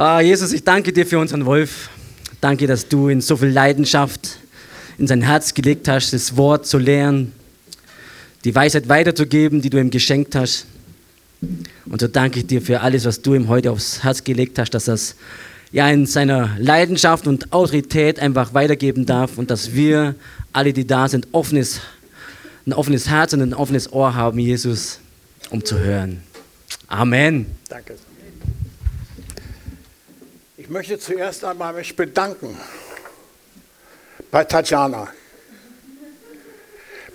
Ah, Jesus, ich danke dir für unseren Wolf. Danke, dass du in so viel Leidenschaft in sein Herz gelegt hast, das Wort zu lehren, die Weisheit weiterzugeben, die du ihm geschenkt hast. Und so danke ich dir für alles, was du ihm heute aufs Herz gelegt hast, dass das ja in seiner Leidenschaft und Autorität einfach weitergeben darf und dass wir alle, die da sind, offenes, ein offenes Herz und ein offenes Ohr haben, Jesus, um zu hören. Amen. Danke. Ich möchte zuerst einmal mich bedanken bei Tatjana.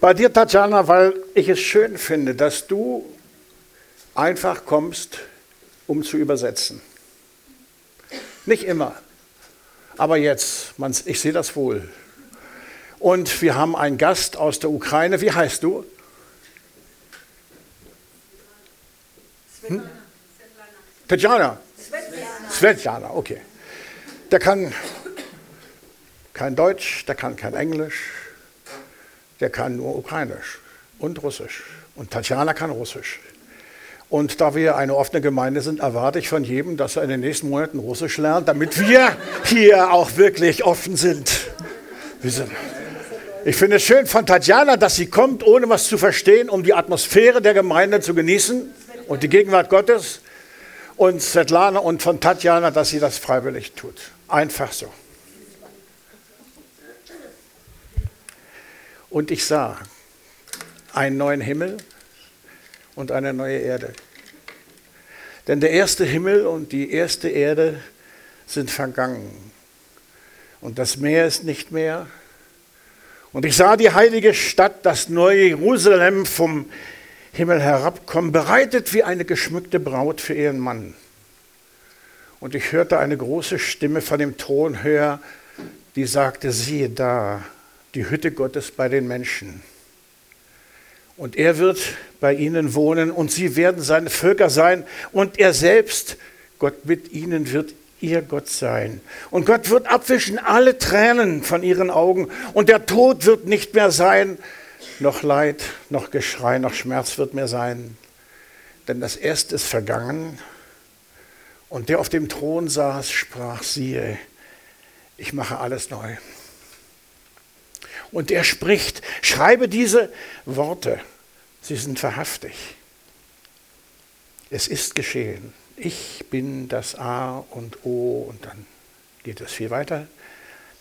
Bei dir, Tatjana, weil ich es schön finde, dass du einfach kommst, um zu übersetzen. Nicht immer, aber jetzt, man, ich sehe das wohl. Und wir haben einen Gast aus der Ukraine. Wie heißt du? Hm? Tatjana. Svetlana, okay. Der kann kein Deutsch, der kann kein Englisch, der kann nur Ukrainisch und Russisch. Und Tatjana kann Russisch. Und da wir eine offene Gemeinde sind, erwarte ich von jedem, dass er in den nächsten Monaten Russisch lernt, damit wir hier auch wirklich offen sind. Ich finde es schön von Tatjana, dass sie kommt, ohne was zu verstehen, um die Atmosphäre der Gemeinde zu genießen und die Gegenwart Gottes. Und Svetlana und von Tatjana, dass sie das freiwillig tut. Einfach so. Und ich sah einen neuen Himmel und eine neue Erde. Denn der erste Himmel und die erste Erde sind vergangen. Und das Meer ist nicht mehr. Und ich sah die heilige Stadt, das neue Jerusalem vom Himmel herabkommen, bereitet wie eine geschmückte Braut für ihren Mann. Und ich hörte eine große Stimme von dem Thron höher, die sagte, siehe da, die Hütte Gottes bei den Menschen. Und er wird bei ihnen wohnen und sie werden seine Völker sein und er selbst, Gott mit ihnen, wird ihr Gott sein. Und Gott wird abwischen alle Tränen von ihren Augen und der Tod wird nicht mehr sein, noch Leid, noch Geschrei, noch Schmerz wird mehr sein. Denn das Erste ist vergangen und der auf dem Thron saß, sprach, siehe, ich mache alles neu. Und er spricht, schreibe diese Worte, sie sind wahrhaftig. Es ist geschehen. Ich bin das A und O und dann geht es viel weiter.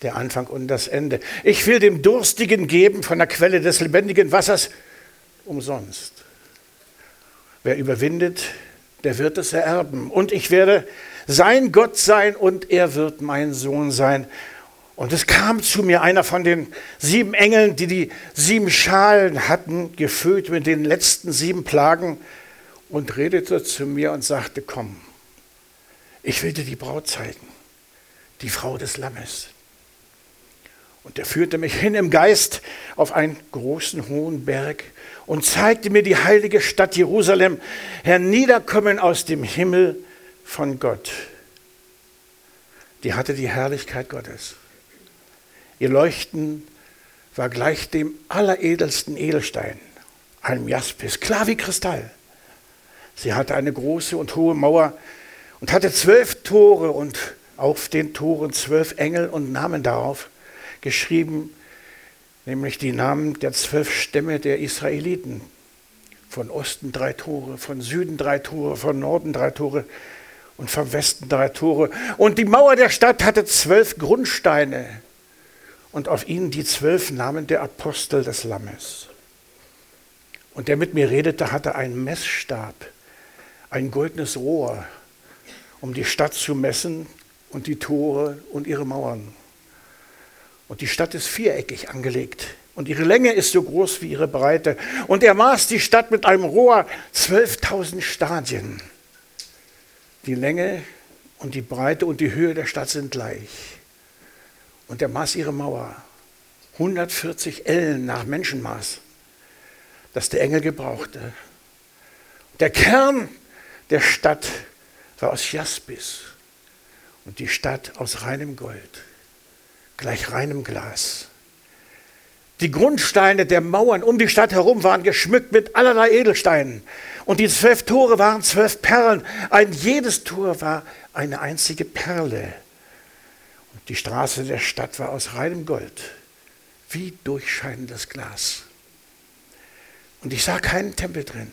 Der Anfang und das Ende. Ich will dem Durstigen geben von der Quelle des lebendigen Wassers umsonst. Wer überwindet, der wird es ererben. Und ich werde sein Gott sein und er wird mein Sohn sein. Und es kam zu mir einer von den sieben Engeln, die die sieben Schalen hatten, gefüllt mit den letzten sieben Plagen, und redete zu mir und sagte, komm, ich will dir die Braut zeigen, die Frau des Lammes. Und er führte mich hin im Geist auf einen großen hohen Berg und zeigte mir die heilige Stadt Jerusalem herniederkommen aus dem Himmel von Gott. Die hatte die Herrlichkeit Gottes. Ihr Leuchten war gleich dem alleredelsten Edelstein, einem Jaspis, klar wie Kristall. Sie hatte eine große und hohe Mauer und hatte zwölf Tore und auf den Toren zwölf Engel und Namen darauf geschrieben, nämlich die Namen der zwölf Stämme der Israeliten. Von Osten drei Tore, von Süden drei Tore, von Norden drei Tore und vom Westen drei Tore. Und die Mauer der Stadt hatte zwölf Grundsteine und auf ihnen die zwölf Namen der Apostel des Lammes. Und der mit mir redete, hatte einen Messstab, ein goldenes Rohr, um die Stadt zu messen und die Tore und ihre Mauern. Und die Stadt ist viereckig angelegt und ihre Länge ist so groß wie ihre Breite. Und er maß die Stadt mit einem Rohr 12.000 Stadien. Die Länge und die Breite und die Höhe der Stadt sind gleich. Und er maß ihre Mauer. 140 Ellen nach Menschenmaß, das der Engel gebrauchte. Der Kern der Stadt war aus Jaspis und die Stadt aus reinem Gold, gleich reinem Glas. Die Grundsteine der Mauern um die Stadt herum waren geschmückt mit allerlei Edelsteinen. Und die zwölf Tore waren zwölf Perlen. Ein jedes Tor war eine einzige Perle. Und die Straße der Stadt war aus reinem Gold, wie durchscheinendes Glas. Und ich sah keinen Tempel drin,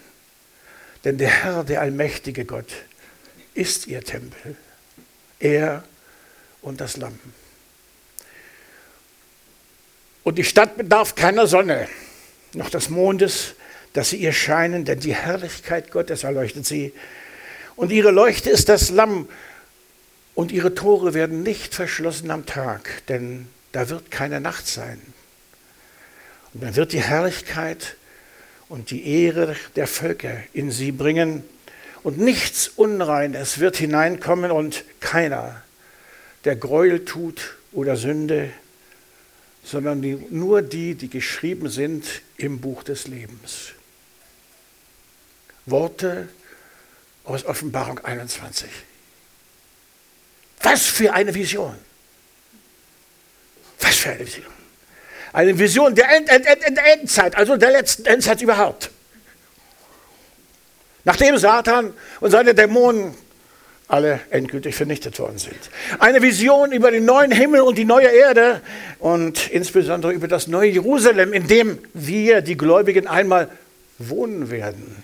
denn der Herr, der allmächtige Gott, ist ihr Tempel. Er und das Lamm. Und die Stadt bedarf keiner Sonne, noch des Mondes, dass sie ihr scheinen, denn die Herrlichkeit Gottes erleuchtet sie. Und ihre Leuchte ist das Lamm. Und ihre Tore werden nicht verschlossen am Tag, denn da wird keine Nacht sein. Und dann wird die Herrlichkeit und die Ehre der Völker in sie bringen. Und nichts Unreines wird hineinkommen und keiner, der Gräuel tut oder Sünde, sondern die, nur die, die geschrieben sind im Buch des Lebens. Worte aus Offenbarung 21. Was für eine Vision. Was für eine Vision. Eine Vision der End, End, End, Endzeit, also der letzten Endzeit überhaupt. Nachdem Satan und seine Dämonen alle endgültig vernichtet worden sind. Eine Vision über den neuen Himmel und die neue Erde und insbesondere über das neue Jerusalem, in dem wir, die Gläubigen, einmal wohnen werden.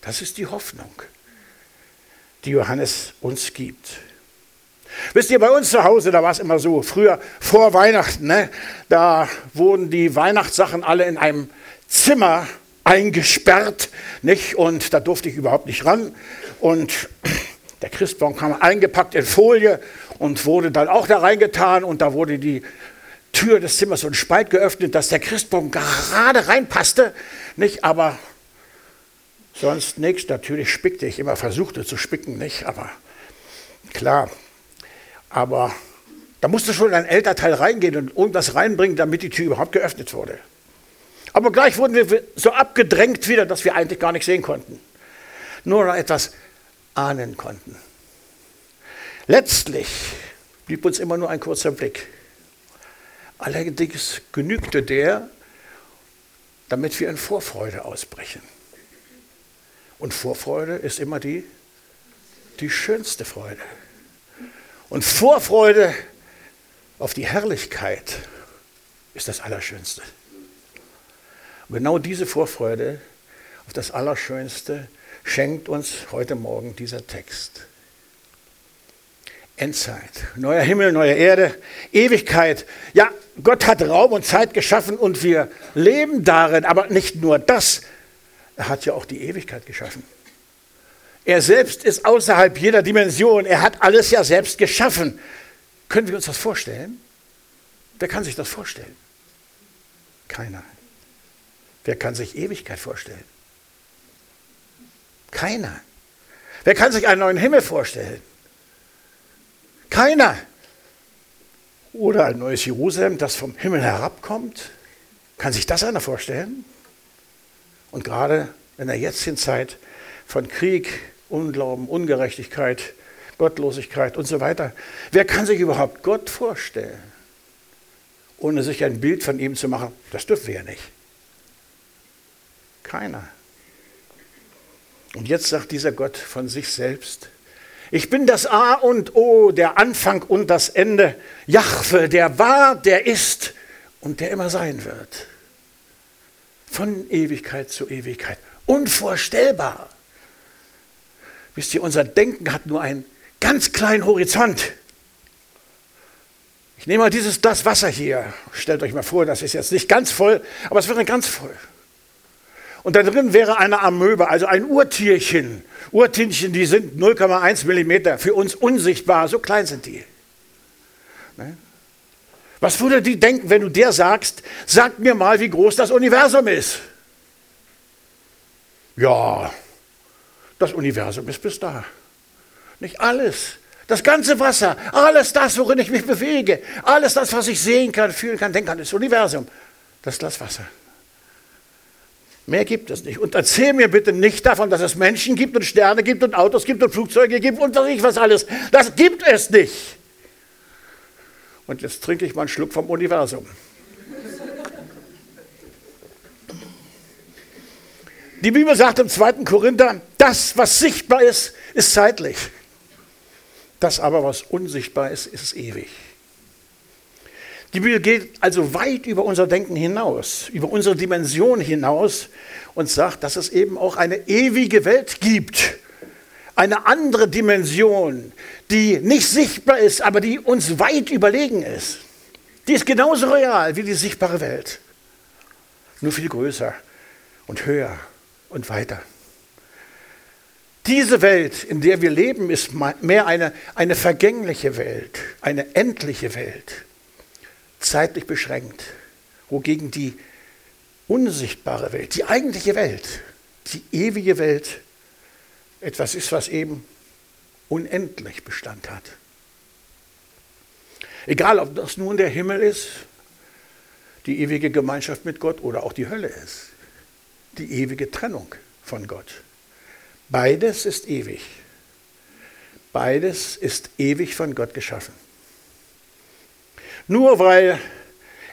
Das ist die Hoffnung, die Johannes uns gibt. Wisst ihr, bei uns zu Hause, da war es immer so, früher vor Weihnachten, ne, da wurden die Weihnachtssachen alle in einem Zimmer eingesperrt, nicht? Und da durfte ich überhaupt nicht ran. Und der Christbaum kam eingepackt in Folie und wurde dann auch da reingetan und da wurde die Tür des Zimmers so ein Spalt geöffnet, dass der Christbaum gerade reinpasste, nicht? Aber sonst nichts. Natürlich spickte ich immer, versuchte zu spicken, nicht? Aber klar. Aber da musste schon ein Elternteil reingehen und irgendwas reinbringen, damit die Tür überhaupt geöffnet wurde. Aber gleich wurden wir so abgedrängt wieder, dass wir eigentlich gar nichts sehen konnten. Nur noch etwas ahnen konnten. Letztlich blieb uns immer nur ein kurzer Blick. Allerdings genügte der, damit wir in Vorfreude ausbrechen. Und Vorfreude ist immer die, die schönste Freude. Und Vorfreude auf die Herrlichkeit ist das Allerschönste. Und genau diese Vorfreude auf das Allerschönste schenkt uns heute Morgen dieser Text. Endzeit, neuer Himmel, neue Erde, Ewigkeit. Ja, Gott hat Raum und Zeit geschaffen und wir leben darin, aber nicht nur das, er hat ja auch die Ewigkeit geschaffen. Er selbst ist außerhalb jeder Dimension. Er hat alles ja selbst geschaffen. Können wir uns das vorstellen? Wer kann sich das vorstellen? Keiner. Wer kann sich Ewigkeit vorstellen? Keiner. Wer kann sich einen neuen Himmel vorstellen? Keiner. Oder ein neues Jerusalem, das vom Himmel herabkommt? Kann sich das einer vorstellen? Und gerade in der jetzigen Zeit von Krieg, Unglauben, Ungerechtigkeit, Gottlosigkeit und so weiter. Wer kann sich überhaupt Gott vorstellen, ohne sich ein Bild von ihm zu machen? Das dürfen wir ja nicht. Keiner. Und jetzt sagt dieser Gott von sich selbst, ich bin das A und O, der Anfang und das Ende, Jahwe, der war, der ist und der immer sein wird. Von Ewigkeit zu Ewigkeit. Unvorstellbar. Wisst ihr, unser Denken hat nur einen ganz kleinen Horizont. Ich nehme mal dieses Glas Wasser hier. Stellt euch mal vor, das ist jetzt nicht ganz voll, aber es wäre ganz voll. Und da drin wäre eine Amöbe, also ein Urtierchen. Urtierchen, die sind 0,1 Millimeter, für uns unsichtbar, so klein sind die. Ne? Was würde die denken, wenn du der sagst, sag mir mal, wie groß das Universum ist? Ja, das Universum ist bis da. Nicht alles. Das ganze Wasser, alles das, worin ich mich bewege, alles das, was ich sehen kann, fühlen kann, denken kann, das Universum. Das ist das Wasser. Mehr gibt es nicht. Und erzähl mir bitte nicht davon, dass es Menschen gibt und Sterne gibt und Autos gibt und Flugzeuge gibt und was ich was alles. Das gibt es nicht. Und jetzt trinke ich mal einen Schluck vom Universum. Die Bibel sagt im 2. Korinther, das, was sichtbar ist, ist zeitlich. Das aber, was unsichtbar ist, ist ewig. Die Bibel geht also weit über unser Denken hinaus, über unsere Dimension hinaus und sagt, dass es eben auch eine ewige Welt gibt. Eine andere Dimension, die nicht sichtbar ist, aber die uns weit überlegen ist. Die ist genauso real wie die sichtbare Welt. Nur viel größer und höher und weiter. Diese Welt, in der wir leben, ist mehr eine, eine vergängliche Welt, eine endliche Welt, zeitlich beschränkt, wogegen die unsichtbare Welt, die eigentliche Welt, die ewige Welt etwas ist, was eben unendlich Bestand hat. Egal, ob das nun der Himmel ist, die ewige Gemeinschaft mit Gott oder auch die Hölle ist, die ewige Trennung von Gott. Beides ist ewig. Beides ist ewig von Gott geschaffen. Nur weil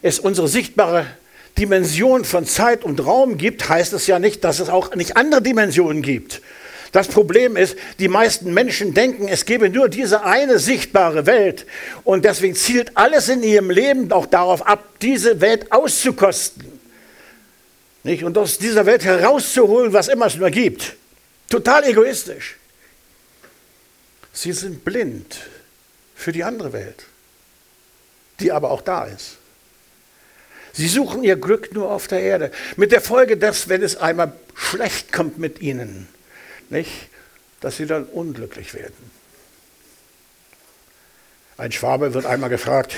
es unsere sichtbare Dimension von Zeit und Raum gibt, heißt es ja nicht, dass es auch nicht andere Dimensionen gibt. Das Problem ist, die meisten Menschen denken, es gebe nur diese eine sichtbare Welt und deswegen zielt alles in ihrem Leben auch darauf ab, diese Welt auszukosten. Nicht? Und aus dieser Welt herauszuholen, was immer es nur gibt. Total egoistisch. Sie sind blind für die andere Welt, die aber auch da ist. Sie suchen ihr Glück nur auf der Erde. Mit der Folge, dass, wenn es einmal schlecht kommt mit ihnen, nicht, dass sie dann unglücklich werden. Ein Schwabe wird einmal gefragt,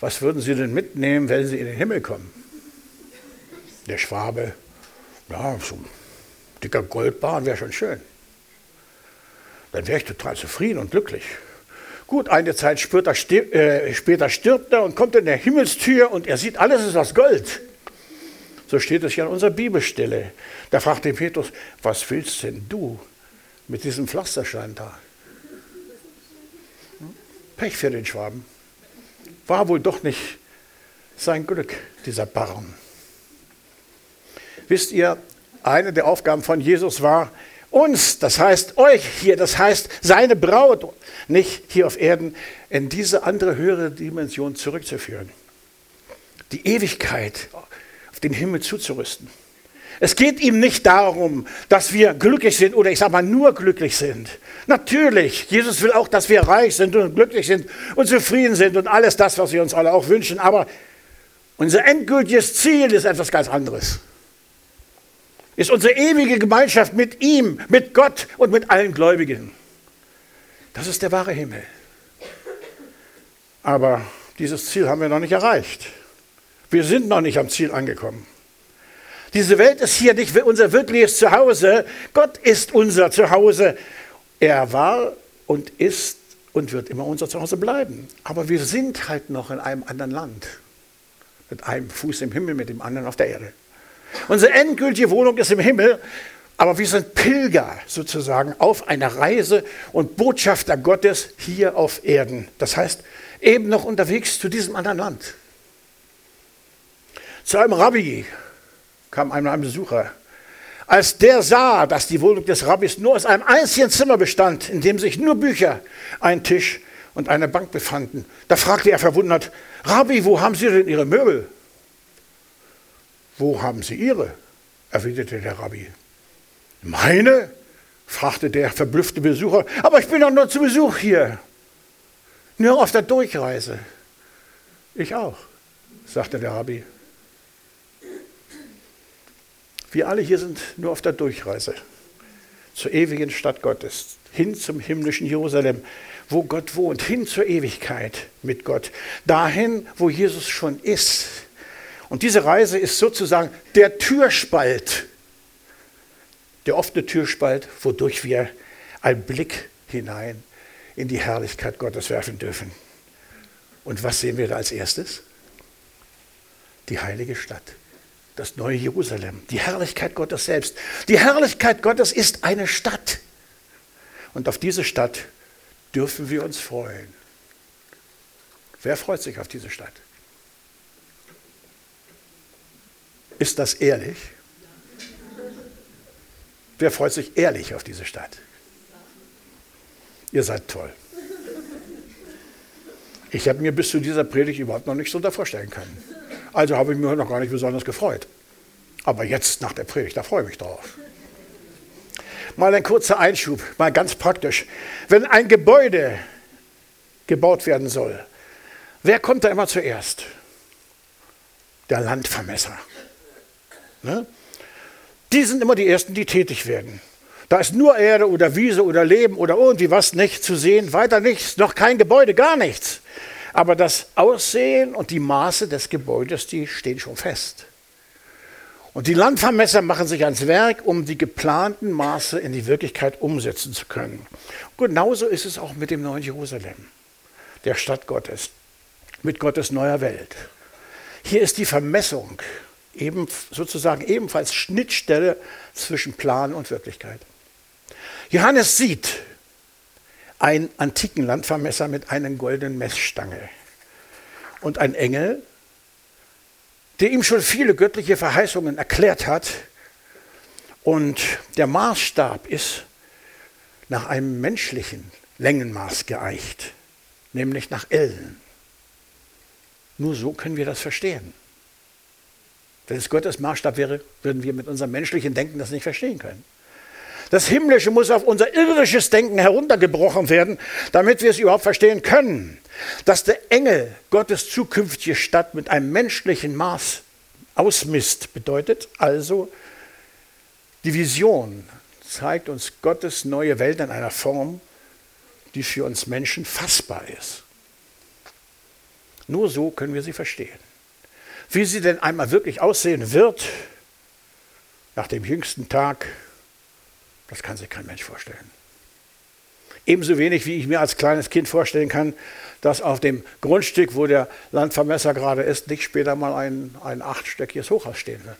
was würden Sie denn mitnehmen, wenn Sie in den Himmel kommen? Der Schwabe, ja, so ein dicker Goldbahn wäre schon schön. Dann wäre ich total zufrieden und glücklich. Gut, eine Zeit später, äh, später stirbt er und kommt in der Himmelstür und er sieht, alles ist aus Gold. So steht es ja in unserer Bibelstelle. Da fragt den Petrus, was willst denn du mit diesem Pflasterstein da? Hm? Pech für den Schwaben. War wohl doch nicht sein Glück, dieser Barren. Wisst ihr, eine der Aufgaben von Jesus war, uns, das heißt euch hier, das heißt seine Braut, nicht hier auf Erden, in diese andere höhere Dimension zurückzuführen. Die Ewigkeit den Himmel zuzurüsten. Es geht ihm nicht darum, dass wir glücklich sind oder ich sage mal nur glücklich sind. Natürlich, Jesus will auch, dass wir reich sind und glücklich sind und zufrieden sind und alles das, was wir uns alle auch wünschen. Aber unser endgültiges Ziel ist etwas ganz anderes. Ist unsere ewige Gemeinschaft mit ihm, mit Gott und mit allen Gläubigen. Das ist der wahre Himmel. Aber dieses Ziel haben wir noch nicht erreicht. Wir sind noch nicht am Ziel angekommen. Diese Welt ist hier nicht unser wirkliches Zuhause. Gott ist unser Zuhause. Er war und ist und wird immer unser Zuhause bleiben. Aber wir sind halt noch in einem anderen Land. Mit einem Fuß im Himmel, mit dem anderen auf der Erde. Unsere endgültige Wohnung ist im Himmel, aber wir sind Pilger sozusagen auf einer Reise und Botschafter Gottes hier auf Erden. Das heißt, eben noch unterwegs zu diesem anderen Land. Zu einem Rabbi kam einmal ein Besucher. Als der sah, dass die Wohnung des Rabbis nur aus einem einzigen Zimmer bestand, in dem sich nur Bücher, ein Tisch und eine Bank befanden, da fragte er verwundert, Rabbi, wo haben Sie denn Ihre Möbel? Wo haben Sie Ihre? erwiderte der Rabbi. Meine? fragte der verblüffte Besucher. Aber ich bin doch nur zu Besuch hier. Nur auf der Durchreise. Ich auch, sagte der Rabbi. Wir alle hier sind nur auf der Durchreise zur ewigen Stadt Gottes, hin zum himmlischen Jerusalem, wo Gott wohnt, hin zur Ewigkeit mit Gott, dahin, wo Jesus schon ist. Und diese Reise ist sozusagen der Türspalt, der offene Türspalt, wodurch wir einen Blick hinein in die Herrlichkeit Gottes werfen dürfen. Und was sehen wir da als erstes? Die heilige Stadt das neue Jerusalem, die Herrlichkeit Gottes selbst. Die Herrlichkeit Gottes ist eine Stadt. Und auf diese Stadt dürfen wir uns freuen. Wer freut sich auf diese Stadt? Ist das ehrlich? Wer freut sich ehrlich auf diese Stadt? Ihr seid toll. Ich habe mir bis zu dieser Predigt überhaupt noch nichts darunter vorstellen können. Also habe ich mich noch gar nicht besonders gefreut. Aber jetzt nach der Predigt, da freue ich mich drauf. Mal ein kurzer Einschub, mal ganz praktisch. Wenn ein Gebäude gebaut werden soll, wer kommt da immer zuerst? Der Landvermesser. Ne? Die sind immer die Ersten, die tätig werden. Da ist nur Erde oder Wiese oder Leben oder irgendwie was nicht zu sehen, weiter nichts, noch kein Gebäude, gar nichts. Aber das Aussehen und die Maße des Gebäudes, die stehen schon fest. Und die Landvermesser machen sich ans Werk, um die geplanten Maße in die Wirklichkeit umsetzen zu können. genauso ist es auch mit dem neuen Jerusalem, der Stadt Gottes, mit Gottes neuer Welt. Hier ist die Vermessung eben, sozusagen ebenfalls Schnittstelle zwischen Plan und Wirklichkeit. Johannes sieht einen antiken Landvermesser mit einer goldenen Messstange und ein Engel, der ihm schon viele göttliche Verheißungen erklärt hat. Und der Maßstab ist nach einem menschlichen Längenmaß geeicht, nämlich nach Ellen. Nur so können wir das verstehen. Wenn es Gottes Maßstab wäre, würden wir mit unserem menschlichen Denken das nicht verstehen können. Das Himmlische muss auf unser irdisches Denken heruntergebrochen werden, damit wir es überhaupt verstehen können. Dass der Engel Gottes zukünftige Stadt mit einem menschlichen Maß ausmisst, bedeutet also, die Vision zeigt uns Gottes neue Welt in einer Form, die für uns Menschen fassbar ist. Nur so können wir sie verstehen. Wie sie denn einmal wirklich aussehen wird, nach dem jüngsten Tag, das kann sich kein Mensch vorstellen. Ebenso wenig, wie ich mir als kleines Kind vorstellen kann, dass auf dem Grundstück, wo der Landvermesser gerade ist, nicht später mal ein, ein achtstöckiges Hochhaus stehen wird.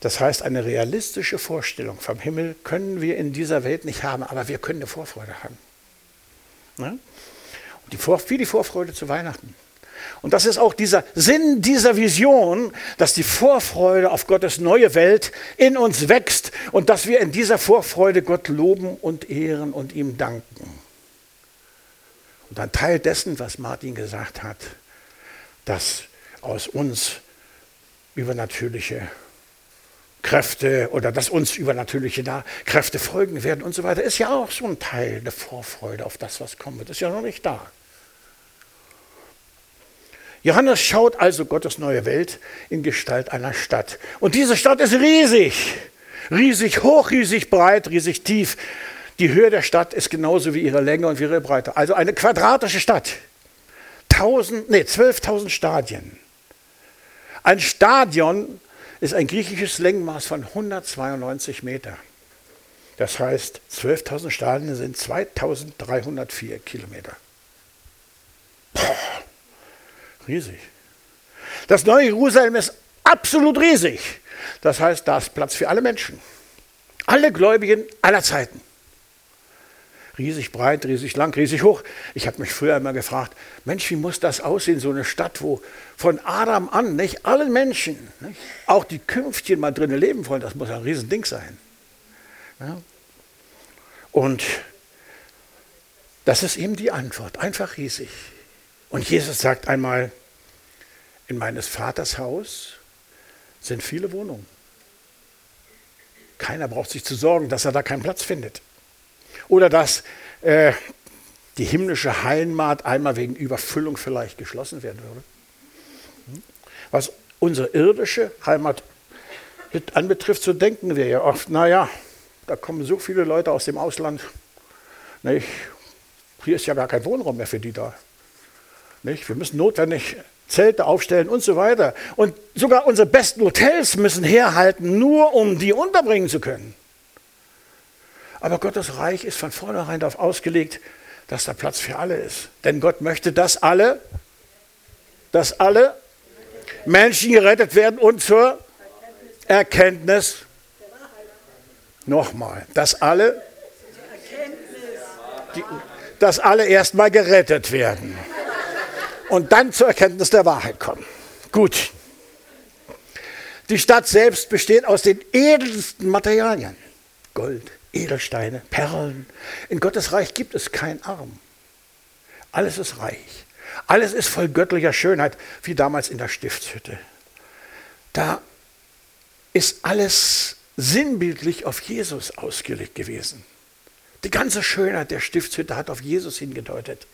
Das heißt, eine realistische Vorstellung vom Himmel können wir in dieser Welt nicht haben, aber wir können eine Vorfreude haben. Und die Vor wie die Vorfreude zu Weihnachten. Und das ist auch dieser Sinn dieser Vision, dass die Vorfreude auf Gottes neue Welt in uns wächst und dass wir in dieser Vorfreude Gott loben und ehren und ihm danken. Und ein Teil dessen, was Martin gesagt hat, dass aus uns übernatürliche Kräfte oder dass uns übernatürliche Kräfte folgen werden und so weiter, ist ja auch so ein Teil der Vorfreude auf das, was kommt. Ist ja noch nicht da. Johannes schaut also Gottes neue Welt in Gestalt einer Stadt. Und diese Stadt ist riesig. Riesig hoch, riesig breit, riesig tief. Die Höhe der Stadt ist genauso wie ihre Länge und wie ihre Breite. Also eine quadratische Stadt. 1000, nee, 12.000 Stadien. Ein Stadion ist ein griechisches Längenmaß von 192 Meter. Das heißt, 12.000 Stadien sind 2.304 Kilometer. Boah. Riesig. Das neue Jerusalem ist absolut riesig. Das heißt, da ist Platz für alle Menschen. Alle Gläubigen aller Zeiten. Riesig breit, riesig lang, riesig hoch. Ich habe mich früher immer gefragt, Mensch, wie muss das aussehen, so eine Stadt, wo von Adam an, nicht alle Menschen, nicht, auch die Künftchen mal drinnen leben wollen, das muss ein Riesending sein. Ja. Und das ist eben die Antwort, einfach riesig. Und Jesus sagt einmal, in meines Vaters Haus sind viele Wohnungen. Keiner braucht sich zu sorgen, dass er da keinen Platz findet. Oder dass äh, die himmlische Heimat einmal wegen Überfüllung vielleicht geschlossen werden würde. Was unsere irdische Heimat anbetrifft, so denken wir ja oft, naja, da kommen so viele Leute aus dem Ausland, nicht? hier ist ja gar kein Wohnraum mehr für die da. Nicht? Wir müssen notwendig Zelte aufstellen und so weiter. Und sogar unsere besten Hotels müssen herhalten, nur um die unterbringen zu können. Aber Gottes Reich ist von vornherein darauf ausgelegt, dass da Platz für alle ist. Denn Gott möchte, dass alle, dass alle Menschen gerettet werden und zur Erkenntnis, nochmal, dass alle, die, dass alle erstmal gerettet werden und dann zur Erkenntnis der Wahrheit kommen. Gut. Die Stadt selbst besteht aus den edelsten Materialien. Gold, Edelsteine, Perlen. In Gottes Reich gibt es kein Arm. Alles ist reich. Alles ist voll göttlicher Schönheit, wie damals in der Stiftshütte. Da ist alles sinnbildlich auf Jesus ausgelegt gewesen. Die ganze Schönheit der Stiftshütte hat auf Jesus hingedeutet.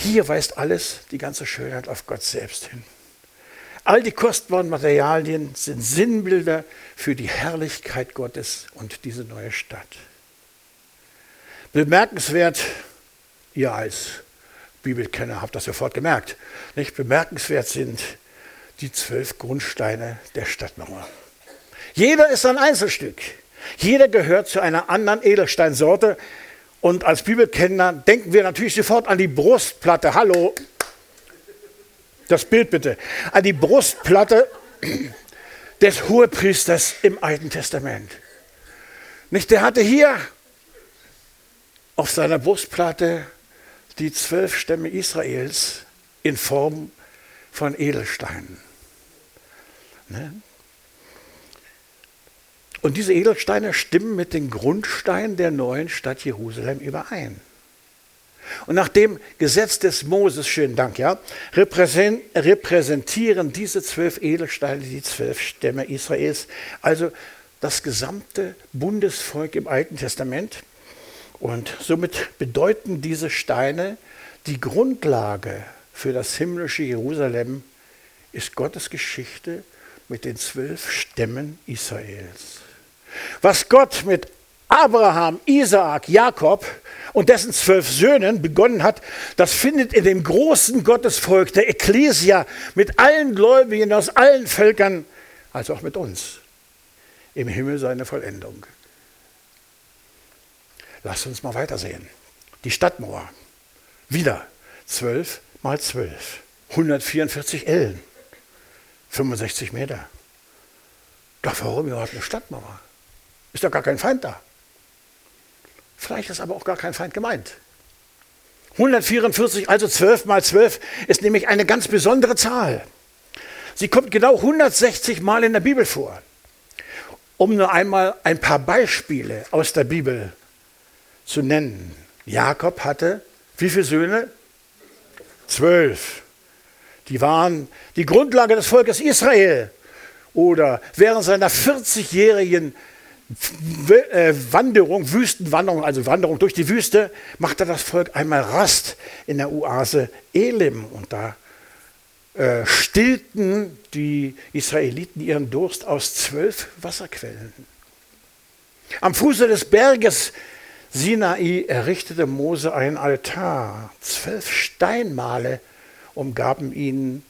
Hier weist alles, die ganze Schönheit, auf Gott selbst hin. All die kostbaren Materialien sind Sinnbilder für die Herrlichkeit Gottes und diese neue Stadt. Bemerkenswert, ihr als Bibelkenner habt das sofort gemerkt, nicht? bemerkenswert sind die zwölf Grundsteine der Stadtmauer. Jeder ist ein Einzelstück. Jeder gehört zu einer anderen Edelsteinsorte. Und als Bibelkenner denken wir natürlich sofort an die Brustplatte. Hallo, das Bild bitte. An die Brustplatte des Hohepriesters im Alten Testament. Nicht, der hatte hier auf seiner Brustplatte die zwölf Stämme Israels in Form von Edelsteinen. Ne? Und diese Edelsteine stimmen mit den Grundsteinen der neuen Stadt Jerusalem überein. Und nach dem Gesetz des Moses, schönen Dank, ja, repräsentieren diese zwölf Edelsteine die zwölf Stämme Israels, also das gesamte Bundesvolk im Alten Testament. Und somit bedeuten diese Steine die Grundlage für das himmlische Jerusalem, ist Gottes Geschichte mit den zwölf Stämmen Israels. Was Gott mit Abraham, Isaak, Jakob und dessen zwölf Söhnen begonnen hat, das findet in dem großen Gottesvolk der Ekklesia mit allen Gläubigen aus allen Völkern, als auch mit uns, im Himmel seine Vollendung. Lasst uns mal weitersehen. Die Stadtmauer. Wieder 12 mal 12. 144 Ellen. 65 Meter. Doch warum überhaupt eine Stadtmauer? Ist doch gar kein Feind da. Vielleicht ist aber auch gar kein Feind gemeint. 144, also 12 mal 12, ist nämlich eine ganz besondere Zahl. Sie kommt genau 160 Mal in der Bibel vor. Um nur einmal ein paar Beispiele aus der Bibel zu nennen. Jakob hatte wie viele Söhne? Zwölf. Die waren die Grundlage des Volkes Israel. Oder während seiner 40-jährigen äh, Wanderung, Wüstenwanderung, also Wanderung durch die Wüste, machte das Volk einmal Rast in der Oase Elim. Und da äh, stillten die Israeliten ihren Durst aus zwölf Wasserquellen. Am Fuße des Berges Sinai errichtete Mose einen Altar. Zwölf Steinmale umgaben ihn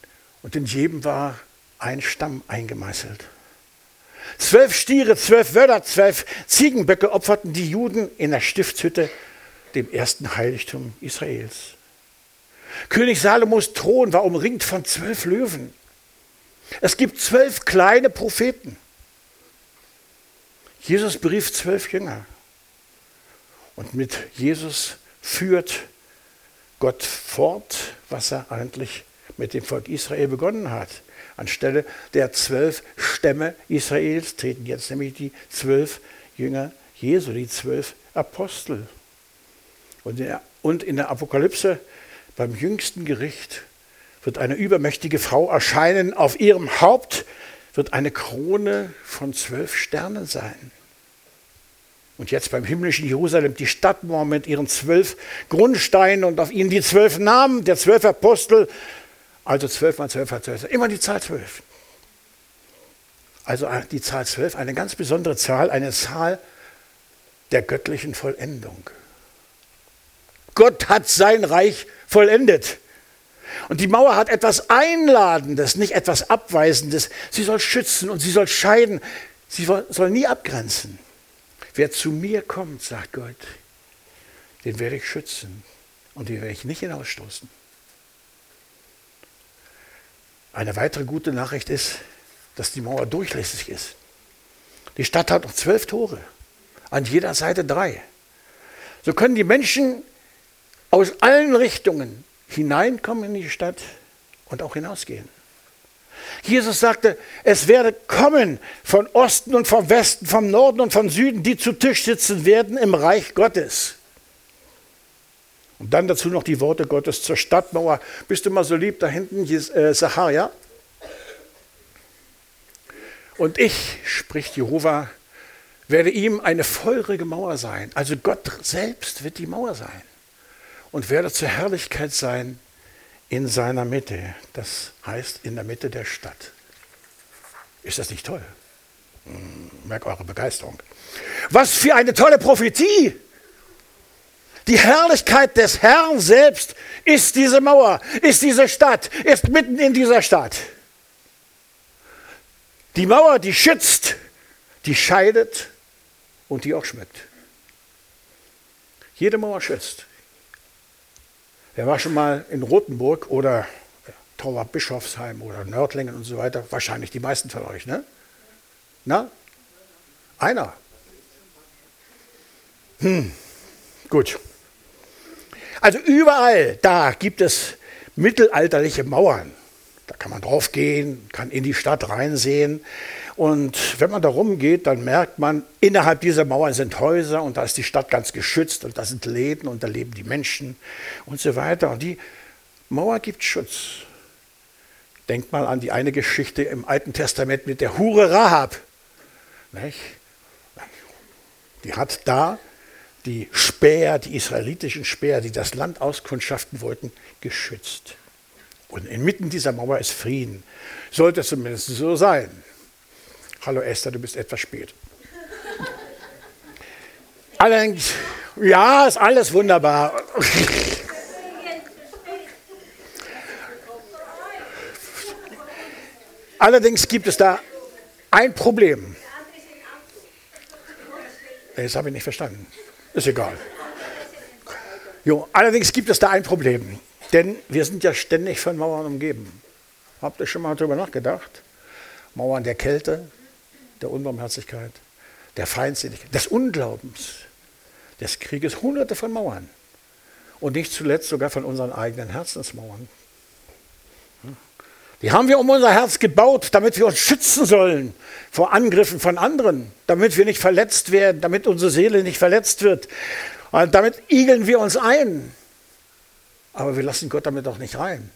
und in jedem war ein Stamm eingemeißelt. Zwölf Stiere, zwölf Wörter, zwölf Ziegenböcke opferten die Juden in der Stiftshütte, dem ersten Heiligtum Israels. König Salomos Thron war umringt von zwölf Löwen. Es gibt zwölf kleine Propheten. Jesus berief zwölf Jünger. Und mit Jesus führt Gott fort, was er eigentlich mit dem Volk Israel begonnen hat. Anstelle der zwölf Stämme Israels treten jetzt nämlich die zwölf Jünger Jesu, die zwölf Apostel. Und in, der, und in der Apokalypse beim jüngsten Gericht wird eine übermächtige Frau erscheinen. Auf ihrem Haupt wird eine Krone von zwölf Sternen sein. Und jetzt beim himmlischen Jerusalem die Stadtmauer mit ihren zwölf Grundsteinen und auf ihnen die zwölf Namen der zwölf Apostel also 12 mal 12 mal 12, immer die Zahl 12. Also äh, die Zahl 12, eine ganz besondere Zahl, eine Zahl der göttlichen Vollendung. Gott hat sein Reich vollendet. Und die Mauer hat etwas Einladendes, nicht etwas Abweisendes. Sie soll schützen und sie soll scheiden. Sie soll nie abgrenzen. Wer zu mir kommt, sagt Gott, den werde ich schützen und den werde ich nicht hinausstoßen. Eine weitere gute Nachricht ist, dass die Mauer durchlässig ist. Die Stadt hat noch zwölf Tore, an jeder Seite drei. So können die Menschen aus allen Richtungen hineinkommen in die Stadt und auch hinausgehen. Jesus sagte, es werde kommen von Osten und vom Westen, vom Norden und vom Süden, die zu Tisch sitzen werden im Reich Gottes. Und dann dazu noch die Worte Gottes zur Stadtmauer. Bist du mal so lieb, da hinten, äh, Sacharia? Und ich, spricht Jehova, werde ihm eine feurige Mauer sein. Also Gott selbst wird die Mauer sein und werde zur Herrlichkeit sein in seiner Mitte. Das heißt in der Mitte der Stadt. Ist das nicht toll? Hm, merk eure Begeisterung. Was für eine tolle Prophetie! Die Herrlichkeit des Herrn selbst ist diese Mauer, ist diese Stadt, ist mitten in dieser Stadt. Die Mauer, die schützt, die scheidet und die auch schmückt. Jede Mauer schützt. Wer war schon mal in Rothenburg oder Torwart Bischofsheim oder Nördlingen und so weiter? Wahrscheinlich die meisten von euch, ne? Na? Einer. Hm, gut. Also überall da gibt es mittelalterliche Mauern. Da kann man drauf gehen, kann in die Stadt reinsehen. Und wenn man da rumgeht, dann merkt man, innerhalb dieser Mauern sind Häuser und da ist die Stadt ganz geschützt und da sind Läden und da leben die Menschen und so weiter. Und die Mauer gibt Schutz. Denkt mal an die eine Geschichte im Alten Testament mit der Hure Rahab. Die hat da die Späher, die israelitischen Späher, die das Land auskundschaften wollten, geschützt. Und inmitten dieser Mauer ist Frieden. Sollte zumindest so sein. Hallo Esther, du bist etwas spät. Allerdings, ja, ist alles wunderbar. Allerdings gibt es da ein Problem. Das habe ich nicht verstanden. Ist egal. Jo, allerdings gibt es da ein Problem. Denn wir sind ja ständig von Mauern umgeben. Habt ihr schon mal darüber nachgedacht? Mauern der Kälte, der Unbarmherzigkeit, der Feindseligkeit, des Unglaubens, des Krieges, hunderte von Mauern. Und nicht zuletzt sogar von unseren eigenen Herzensmauern. Die haben wir um unser Herz gebaut, damit wir uns schützen sollen vor Angriffen von anderen, damit wir nicht verletzt werden, damit unsere Seele nicht verletzt wird. Und damit igeln wir uns ein. Aber wir lassen Gott damit auch nicht rein.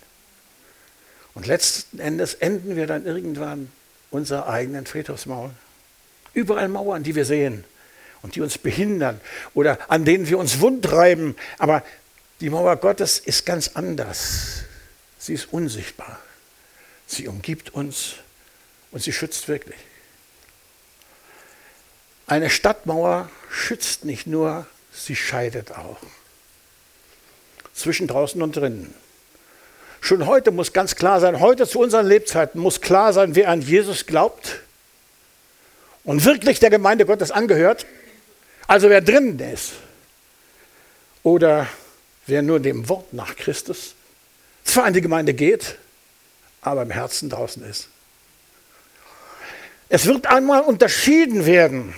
Und letzten Endes enden wir dann irgendwann unserer eigenen Friedhofsmauer. Überall Mauern, die wir sehen und die uns behindern oder an denen wir uns wundreiben. Aber die Mauer Gottes ist ganz anders. Sie ist unsichtbar. Sie umgibt uns und sie schützt wirklich. Eine Stadtmauer schützt nicht nur, sie scheidet auch zwischen draußen und drinnen. Schon heute muss ganz klar sein, heute zu unseren Lebzeiten muss klar sein, wer an Jesus glaubt und wirklich der Gemeinde Gottes angehört, also wer drinnen ist oder wer nur dem Wort nach Christus zwar in die Gemeinde geht, aber im Herzen draußen ist. Es wird einmal unterschieden werden.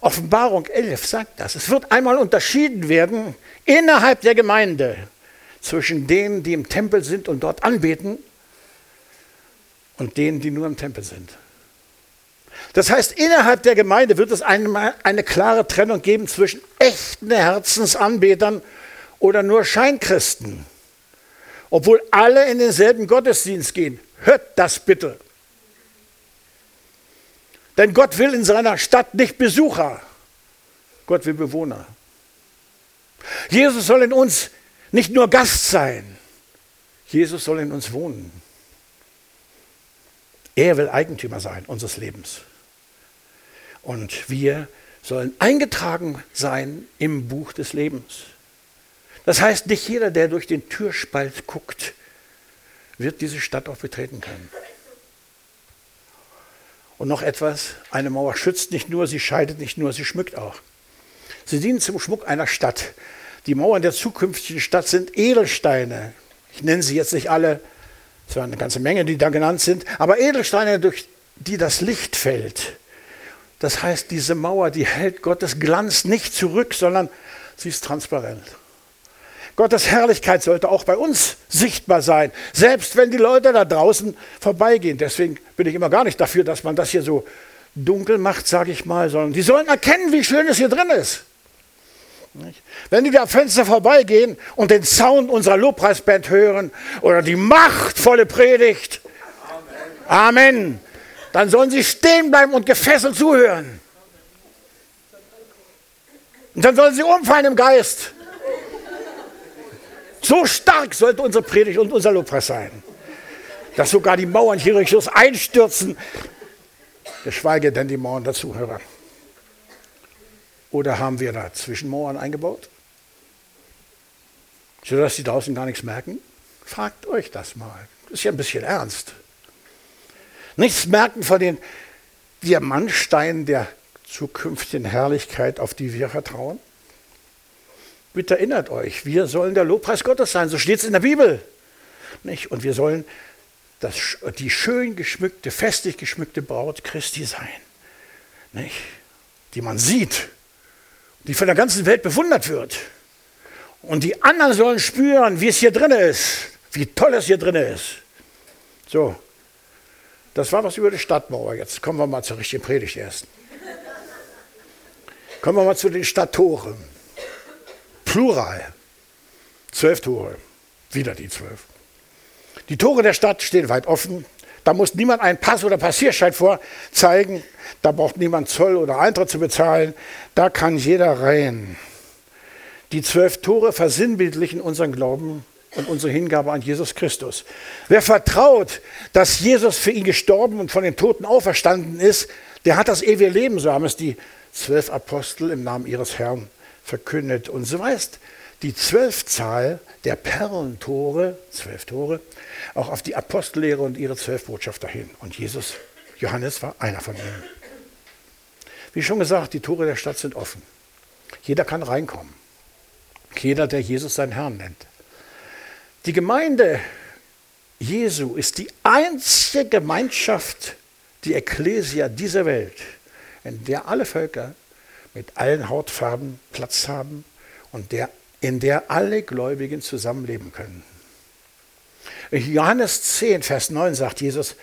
Offenbarung 11 sagt das. Es wird einmal unterschieden werden innerhalb der Gemeinde zwischen denen, die im Tempel sind und dort anbeten und denen, die nur im Tempel sind. Das heißt, innerhalb der Gemeinde wird es eine, eine klare Trennung geben zwischen echten Herzensanbetern oder nur Scheinchristen. Obwohl alle in denselben Gottesdienst gehen. Hört das bitte. Denn Gott will in seiner Stadt nicht Besucher. Gott will Bewohner. Jesus soll in uns nicht nur Gast sein, Jesus soll in uns wohnen. Er will Eigentümer sein unseres Lebens. Und wir sollen eingetragen sein im Buch des Lebens. Das heißt, nicht jeder, der durch den Türspalt guckt, wird diese Stadt auch betreten können. Und noch etwas, eine Mauer schützt nicht nur, sie scheidet nicht nur, sie schmückt auch. Sie dienen zum Schmuck einer Stadt. Die Mauern der zukünftigen Stadt sind Edelsteine. Ich nenne sie jetzt nicht alle, es waren eine ganze Menge, die da genannt sind, aber Edelsteine, durch die das Licht fällt. Das heißt, diese Mauer, die hält Gottes Glanz nicht zurück, sondern sie ist transparent. Gottes Herrlichkeit sollte auch bei uns sichtbar sein, selbst wenn die Leute da draußen vorbeigehen. Deswegen bin ich immer gar nicht dafür, dass man das hier so dunkel macht, sage ich mal, sondern die sollen erkennen, wie schön es hier drin ist. Wenn die da am Fenster vorbeigehen und den Sound unserer Lobpreisband hören oder die machtvolle Predigt, Amen, Amen dann sollen sie stehen bleiben und gefesselt zuhören. Und dann sollen sie umfallen im Geist. So stark sollte unsere Predigt und unser Lobpreis sein, dass sogar die Mauern Jerichos einstürzen, geschweige denn die Mauern der Zuhörer. Oder haben wir da Zwischenmauern eingebaut? Sodass die draußen gar nichts merken? Fragt euch das mal. Das ist ja ein bisschen ernst. Nichts merken von den Diamantsteinen der zukünftigen Herrlichkeit, auf die wir vertrauen? Bitte erinnert euch, wir sollen der Lobpreis Gottes sein, so steht es in der Bibel. Nicht? Und wir sollen das, die schön geschmückte, festlich geschmückte Braut Christi sein, nicht? die man sieht, die von der ganzen Welt bewundert wird. Und die anderen sollen spüren, wie es hier drin ist, wie toll es hier drin ist. So, das war was über die Stadtmauer. Jetzt kommen wir mal zur richtigen Predigt erst. Kommen wir mal zu den Stadttoren. Plural. Zwölf Tore. Wieder die zwölf. Die Tore der Stadt stehen weit offen. Da muss niemand einen Pass oder Passierschein vorzeigen. Da braucht niemand Zoll oder Eintritt zu bezahlen. Da kann jeder rein. Die zwölf Tore versinnbildlichen unseren Glauben und unsere Hingabe an Jesus Christus. Wer vertraut, dass Jesus für ihn gestorben und von den Toten auferstanden ist, der hat das ewige Leben, so haben es die zwölf Apostel im Namen ihres Herrn verkündet. Und so weist die Zwölfzahl der Perlentore, zwölf Tore, auch auf die Apostellehre und ihre zwölf Botschafter hin. Und Jesus, Johannes war einer von ihnen. Wie schon gesagt, die Tore der Stadt sind offen. Jeder kann reinkommen. Jeder, der Jesus seinen Herrn nennt. Die Gemeinde Jesu ist die einzige Gemeinschaft, die Ekklesia dieser Welt, in der alle Völker mit allen Hautfarben Platz haben und der, in der alle Gläubigen zusammenleben können. In Johannes 10, Vers 9 sagt Jesus,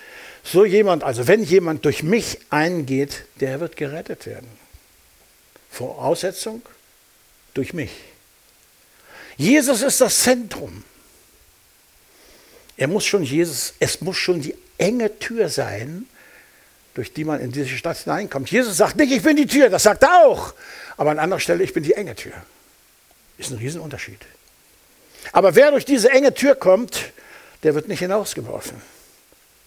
so jemand, also wenn jemand durch mich eingeht, der wird gerettet werden. Voraussetzung durch mich. Jesus ist das Zentrum. Er muss schon Jesus, es muss schon die enge Tür sein, durch die man in diese Stadt hineinkommt. Jesus sagt nicht, ich bin die Tür, das sagt er auch. Aber an anderer Stelle, ich bin die enge Tür. Ist ein Riesenunterschied. Aber wer durch diese enge Tür kommt, der wird nicht hinausgeworfen.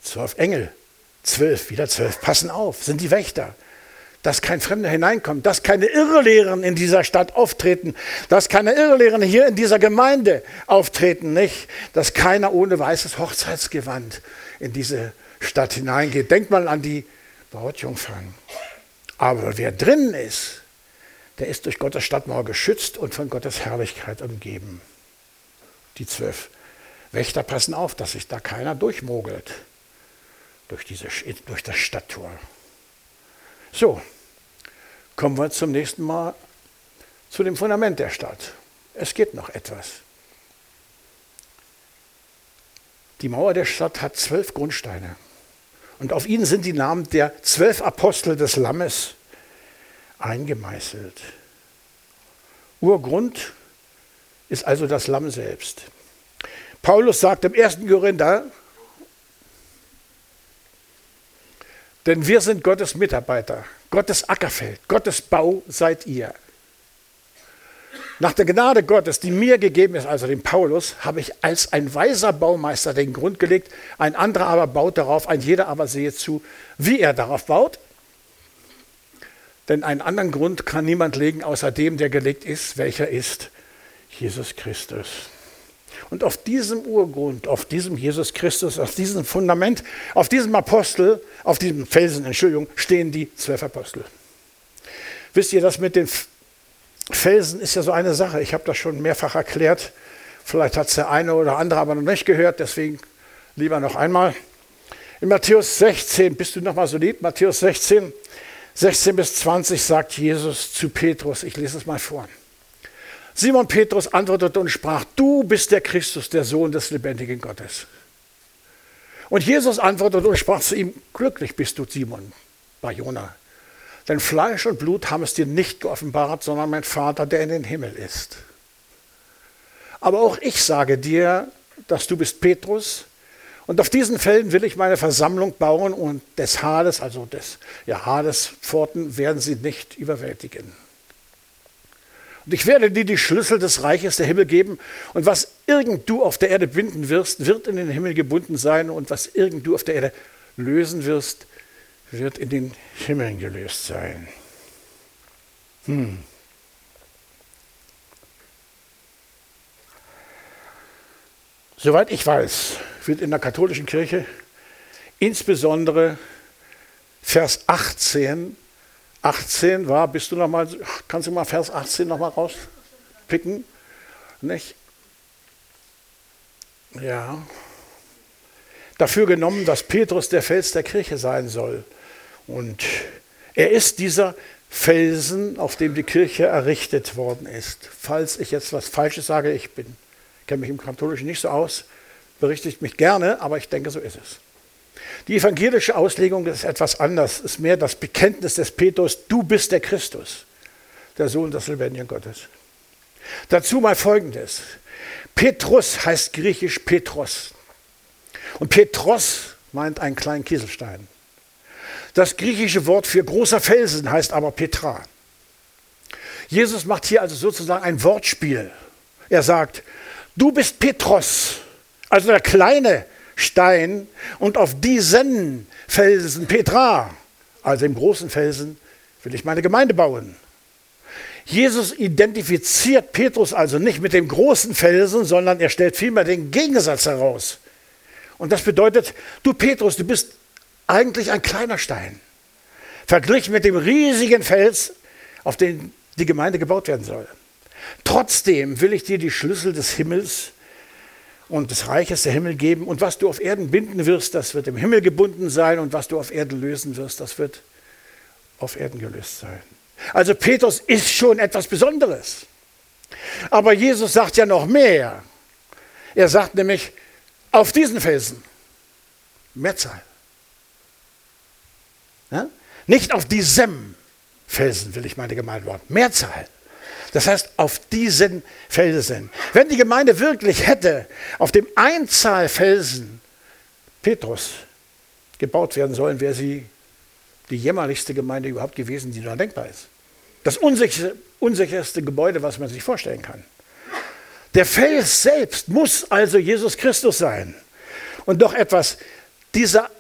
Zwölf Engel, zwölf, wieder zwölf, passen auf, sind die Wächter dass kein Fremder hineinkommt, dass keine Irrlehren in dieser Stadt auftreten, dass keine Irrlehren hier in dieser Gemeinde auftreten, nicht? Dass keiner ohne weißes Hochzeitsgewand in diese Stadt hineingeht. Denkt mal an die Brautjungfern. Aber wer drinnen ist, der ist durch Gottes Stadtmauer geschützt und von Gottes Herrlichkeit umgeben. Die zwölf Wächter passen auf, dass sich da keiner durchmogelt durch, diese, durch das Stadttor. So, kommen wir zum nächsten Mal zu dem Fundament der Stadt. Es geht noch etwas. Die Mauer der Stadt hat zwölf Grundsteine. Und auf ihnen sind die Namen der zwölf Apostel des Lammes eingemeißelt. Urgrund ist also das Lamm selbst. Paulus sagt im 1. Korinther, denn wir sind Gottes Mitarbeiter. Gottes Ackerfeld, Gottes Bau seid ihr. Nach der Gnade Gottes, die mir gegeben ist, also dem Paulus, habe ich als ein weiser Baumeister den Grund gelegt, ein anderer aber baut darauf, ein jeder aber sehe zu, wie er darauf baut. Denn einen anderen Grund kann niemand legen, außer dem, der gelegt ist, welcher ist Jesus Christus. Und auf diesem Urgrund, auf diesem Jesus Christus, auf diesem Fundament, auf diesem Apostel, auf diesem Felsen, Entschuldigung, stehen die zwölf Apostel. Wisst ihr, das mit den Felsen ist ja so eine Sache. Ich habe das schon mehrfach erklärt. Vielleicht hat es der eine oder andere aber noch nicht gehört, deswegen lieber noch einmal. In Matthäus 16, bist du noch mal so lieb? Matthäus 16, 16 bis 20 sagt Jesus zu Petrus, ich lese es mal vor. Simon Petrus antwortete und sprach, du bist der Christus, der Sohn des lebendigen Gottes. Und Jesus antwortete und sprach zu ihm, glücklich bist du, Simon, bei Jona. Denn Fleisch und Blut haben es dir nicht geoffenbart, sondern mein Vater, der in den Himmel ist. Aber auch ich sage dir, dass du bist Petrus, und auf diesen Felden will ich meine Versammlung bauen und des Hades, also des ja, Hades Pforten, werden sie nicht überwältigen. Und ich werde dir die Schlüssel des Reiches der Himmel geben. Und was irgend du auf der Erde binden wirst, wird in den Himmel gebunden sein. Und was irgend du auf der Erde lösen wirst, wird in den Himmeln gelöst sein. Hm. Soweit ich weiß, wird in der katholischen Kirche insbesondere Vers 18 18 war, bist du noch mal, kannst du mal Vers 18 noch mal rauspicken? Nicht? Ja. Dafür genommen, dass Petrus der Fels der Kirche sein soll. Und er ist dieser Felsen, auf dem die Kirche errichtet worden ist. Falls ich jetzt was Falsches sage, ich bin, kenne mich im Katholischen nicht so aus, berichtigt mich gerne, aber ich denke, so ist es. Die evangelische Auslegung ist etwas anders, ist mehr das Bekenntnis des Petrus, du bist der Christus, der Sohn des lebendigen Gottes. Dazu mal Folgendes. Petrus heißt griechisch Petros. Und Petros meint einen kleinen Kieselstein. Das griechische Wort für großer Felsen heißt aber Petra. Jesus macht hier also sozusagen ein Wortspiel. Er sagt, du bist Petros, also der kleine Stein und auf diesen Felsen Petra, also im großen Felsen, will ich meine Gemeinde bauen. Jesus identifiziert Petrus also nicht mit dem großen Felsen, sondern er stellt vielmehr den Gegensatz heraus. Und das bedeutet, du Petrus, du bist eigentlich ein kleiner Stein, verglichen mit dem riesigen Fels, auf den die Gemeinde gebaut werden soll. Trotzdem will ich dir die Schlüssel des Himmels und des Reiches der Himmel geben. Und was du auf Erden binden wirst, das wird im Himmel gebunden sein. Und was du auf Erden lösen wirst, das wird auf Erden gelöst sein. Also Petrus ist schon etwas Besonderes. Aber Jesus sagt ja noch mehr. Er sagt nämlich, auf diesen Felsen, Mehrzahl. Ja? Nicht auf diesem Felsen will ich meine Gemeinde worten, Mehrzahl. Das heißt, auf diesen Felsen. Wenn die Gemeinde wirklich hätte auf dem Einzahlfelsen Petrus gebaut werden sollen, wäre sie die jämmerlichste Gemeinde überhaupt gewesen, die nur denkbar ist. Das unsicherste, unsicherste Gebäude, was man sich vorstellen kann. Der Fels selbst muss also Jesus Christus sein. Und doch etwas, dieser,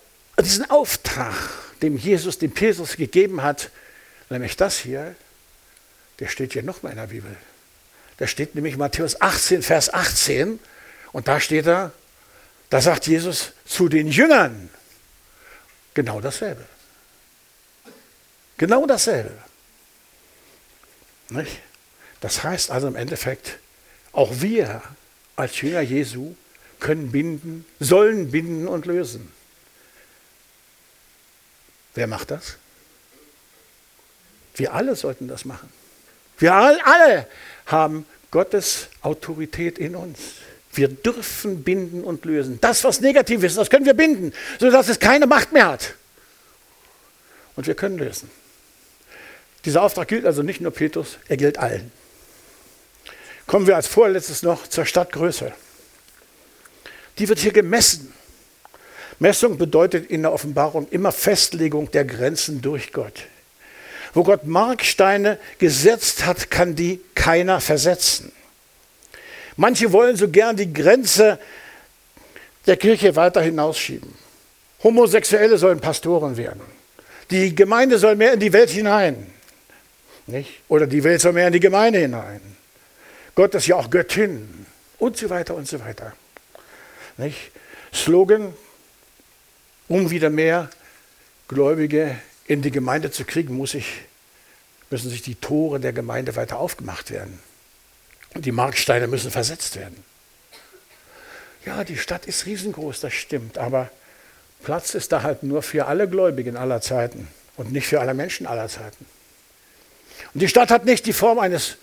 diesen Auftrag, dem Jesus dem Petrus gegeben hat, nämlich das hier, der steht hier nochmal in der Bibel. Da steht nämlich Matthäus 18, Vers 18. Und da steht er, da sagt Jesus zu den Jüngern genau dasselbe. Genau dasselbe. Nicht? Das heißt also im Endeffekt, auch wir als Jünger Jesu können binden, sollen binden und lösen. Wer macht das? Wir alle sollten das machen. Wir alle haben Gottes Autorität in uns. Wir dürfen binden und lösen. Das, was negativ ist, das können wir binden, sodass es keine Macht mehr hat. Und wir können lösen. Dieser Auftrag gilt also nicht nur Petrus, er gilt allen. Kommen wir als vorletztes noch zur Stadtgröße. Die wird hier gemessen. Messung bedeutet in der Offenbarung immer Festlegung der Grenzen durch Gott. Wo Gott Marksteine gesetzt hat, kann die keiner versetzen. Manche wollen so gern die Grenze der Kirche weiter hinausschieben. Homosexuelle sollen Pastoren werden. Die Gemeinde soll mehr in die Welt hinein. Nicht? Oder die Welt soll mehr in die Gemeinde hinein. Gott ist ja auch Göttin. Und so weiter und so weiter. Nicht? Slogan, um wieder mehr Gläubige in die Gemeinde zu kriegen, muss ich, müssen sich die Tore der Gemeinde weiter aufgemacht werden. Und die Marksteine müssen versetzt werden. Ja, die Stadt ist riesengroß, das stimmt, aber Platz ist da halt nur für alle Gläubigen aller Zeiten und nicht für alle Menschen aller Zeiten. Und die Stadt hat nicht die Form eines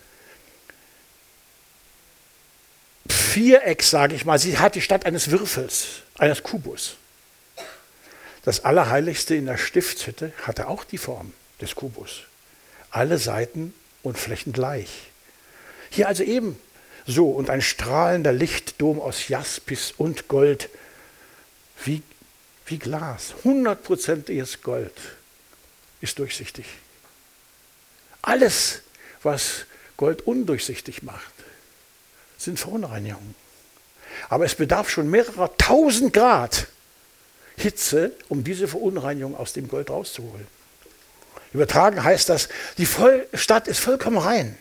Viereck, sage ich mal. Sie hat die Stadt eines Würfels, eines Kubus. Das Allerheiligste in der Stiftshütte hatte auch die Form des Kubus. Alle Seiten und Flächen gleich. Hier also eben so und ein strahlender Lichtdom aus Jaspis und Gold, wie, wie Glas, hundertprozentiges Gold, ist durchsichtig. Alles, was Gold undurchsichtig macht, sind Verunreinigungen. Aber es bedarf schon mehrerer tausend Grad Hitze, um diese Verunreinigung aus dem Gold rauszuholen. Übertragen heißt das, die Stadt ist vollkommen rein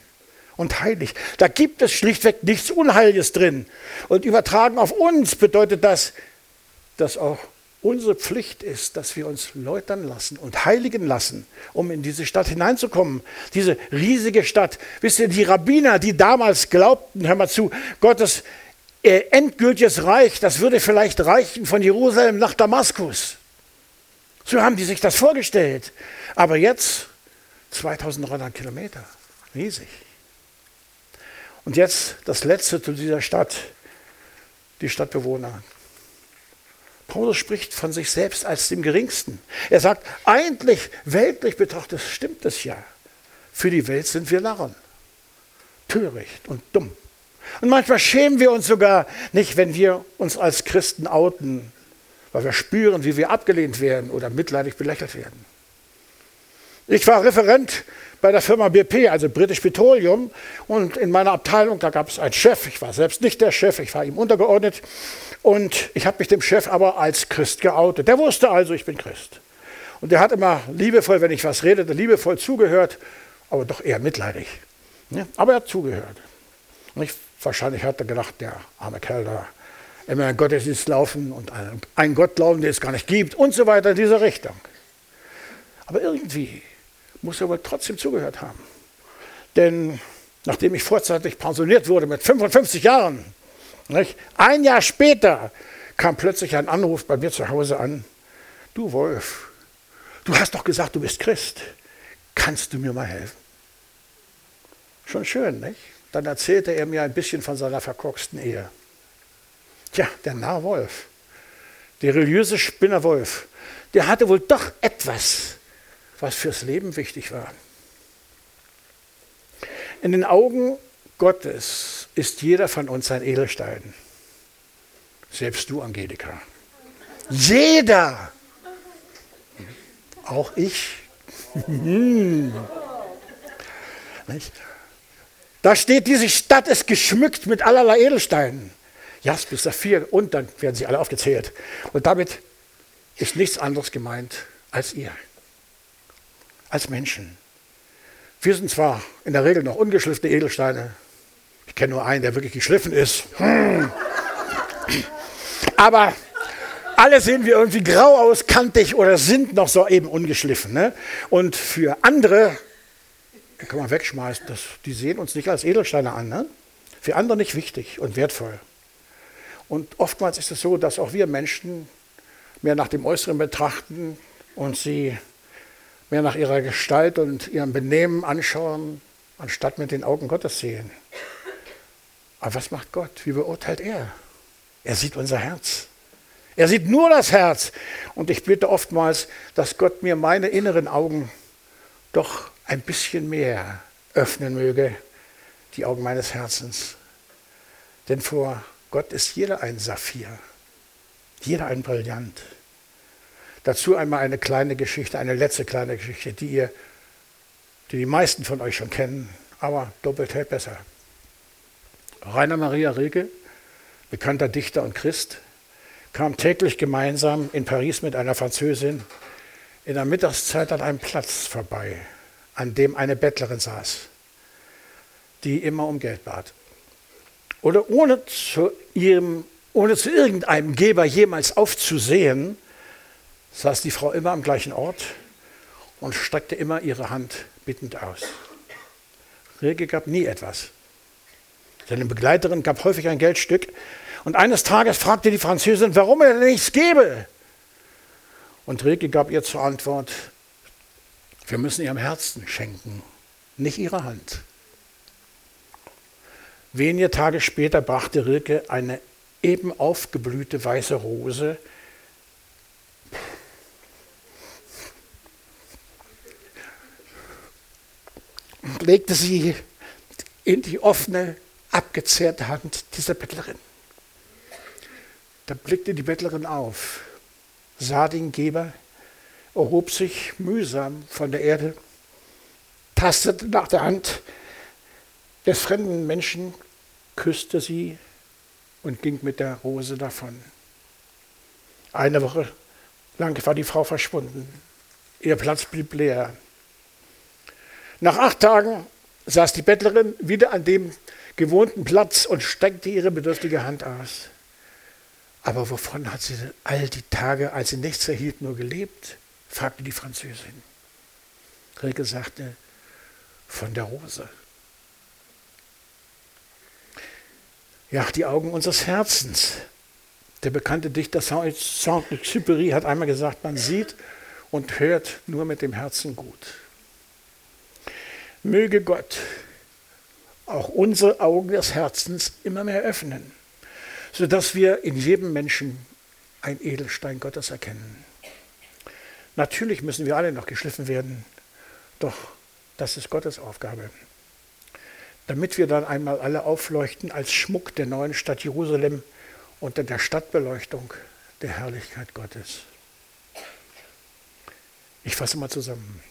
und heilig. Da gibt es schlichtweg nichts Unheiliges drin. Und übertragen auf uns bedeutet das, dass auch unsere Pflicht ist, dass wir uns läutern lassen und heiligen lassen, um in diese Stadt hineinzukommen. Diese riesige Stadt. Wisst ihr, die Rabbiner, die damals glaubten, hör mal zu, Gottes äh, endgültiges Reich, das würde vielleicht reichen von Jerusalem nach Damaskus. So haben die sich das vorgestellt. Aber jetzt 2300 Kilometer. Riesig. Und jetzt das Letzte zu dieser Stadt, die Stadtbewohner. Paulus spricht von sich selbst als dem Geringsten. Er sagt, eigentlich, weltlich betrachtet, stimmt es ja. Für die Welt sind wir Narren. Töricht und dumm. Und manchmal schämen wir uns sogar nicht, wenn wir uns als Christen outen, weil wir spüren, wie wir abgelehnt werden oder mitleidig belächelt werden. Ich war Referent bei der Firma BP, also British Petroleum, und in meiner Abteilung, da gab es einen Chef, ich war selbst nicht der Chef, ich war ihm untergeordnet, und ich habe mich dem Chef aber als Christ geoutet. Der wusste also, ich bin Christ. Und der hat immer liebevoll, wenn ich was redete, liebevoll zugehört, aber doch eher mitleidig. Aber er hat zugehört. Und ich, wahrscheinlich hat er gedacht, der arme Kerl da, immer in Gottesdienst laufen und einen Gott glauben, den es gar nicht gibt und so weiter in dieser Richtung. Aber irgendwie muss er wohl trotzdem zugehört haben. Denn nachdem ich vorzeitig pensioniert wurde mit 55 Jahren, nicht, ein Jahr später kam plötzlich ein Anruf bei mir zu Hause an. Du Wolf, du hast doch gesagt, du bist Christ. Kannst du mir mal helfen? Schon schön, nicht? Dann erzählte er mir ein bisschen von seiner verkorksten Ehe. Tja, der Narr Wolf, der religiöse Spinner Wolf, der hatte wohl doch etwas, was fürs Leben wichtig war. In den Augen Gottes ist jeder von uns ein Edelstein. Selbst du, Angelika. Jeder. Auch ich. da steht, diese Stadt ist geschmückt mit allerlei Edelsteinen. Jaspis, Saphir und dann werden sie alle aufgezählt. Und damit ist nichts anderes gemeint als ihr, als Menschen. Wir sind zwar in der Regel noch ungeschliffene Edelsteine, ich kenne nur einen, der wirklich geschliffen ist, hm. aber alle sehen wir irgendwie grau aus, kantig oder sind noch so eben ungeschliffen. Ne? Und für andere, kann man wegschmeißen, das, die sehen uns nicht als Edelsteine an. Ne? Für andere nicht wichtig und wertvoll. Und oftmals ist es so, dass auch wir Menschen mehr nach dem Äußeren betrachten und sie mehr nach ihrer Gestalt und ihrem Benehmen anschauen, anstatt mit den Augen Gottes sehen. Aber was macht Gott? Wie beurteilt er? Er sieht unser Herz. Er sieht nur das Herz. Und ich bitte oftmals, dass Gott mir meine inneren Augen doch ein bisschen mehr öffnen möge, die Augen meines Herzens. Denn vor Gott ist jeder ein Saphir, jeder ein Brillant. Dazu einmal eine kleine Geschichte, eine letzte kleine Geschichte, die ihr, die die meisten von euch schon kennen, aber doppelt hält besser. Rainer Maria Rilke, bekannter Dichter und Christ, kam täglich gemeinsam in Paris mit einer Französin in der Mittagszeit an einem Platz vorbei, an dem eine Bettlerin saß, die immer um Geld bat oder ohne zu, ihrem, ohne zu irgendeinem Geber jemals aufzusehen, saß die Frau immer am gleichen Ort und streckte immer ihre Hand bittend aus. Rilke gab nie etwas. Seine Begleiterin gab häufig ein Geldstück und eines Tages fragte die Französin, warum er nichts gebe. Und Rilke gab ihr zur Antwort, wir müssen ihrem Herzen schenken, nicht ihrer Hand. Wenige Tage später brachte Rilke eine eben aufgeblühte weiße Rose legte sie in die offene, abgezehrte Hand dieser Bettlerin. Da blickte die Bettlerin auf, sah den Geber, erhob sich mühsam von der Erde, tastete nach der Hand des fremden Menschen, küsste sie und ging mit der Rose davon. Eine Woche lang war die Frau verschwunden. Ihr Platz blieb leer. Nach acht Tagen saß die Bettlerin wieder an dem gewohnten Platz und streckte ihre bedürftige Hand aus. Aber wovon hat sie all die Tage, als sie nichts erhielt, nur gelebt? fragte die Französin. Rilke sagte, von der Rose. Ja, die Augen unseres Herzens. Der bekannte Dichter Saint-Exupéry hat einmal gesagt, man sieht und hört nur mit dem Herzen gut. Möge Gott auch unsere Augen des Herzens immer mehr öffnen, sodass wir in jedem Menschen ein Edelstein Gottes erkennen. Natürlich müssen wir alle noch geschliffen werden, doch das ist Gottes Aufgabe. Damit wir dann einmal alle aufleuchten als Schmuck der neuen Stadt Jerusalem unter der Stadtbeleuchtung der Herrlichkeit Gottes. Ich fasse mal zusammen.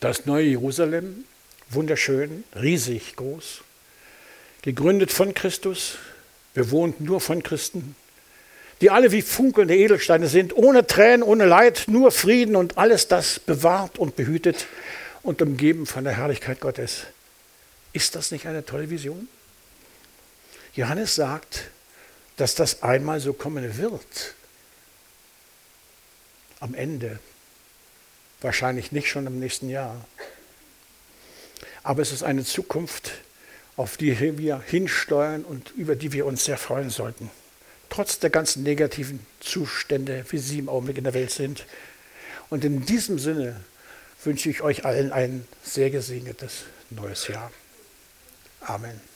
Das neue Jerusalem, wunderschön, riesig groß, gegründet von Christus, bewohnt nur von Christen, die alle wie funkelnde Edelsteine sind, ohne Tränen, ohne Leid, nur Frieden und alles das bewahrt und behütet und umgeben von der Herrlichkeit Gottes. Ist das nicht eine tolle Vision? Johannes sagt, dass das einmal so kommen wird. Am Ende. Wahrscheinlich nicht schon im nächsten Jahr. Aber es ist eine Zukunft, auf die wir hinsteuern und über die wir uns sehr freuen sollten trotz der ganzen negativen Zustände, wie sie im Augenblick in der Welt sind. Und in diesem Sinne wünsche ich euch allen ein sehr gesegnetes neues Jahr. Amen.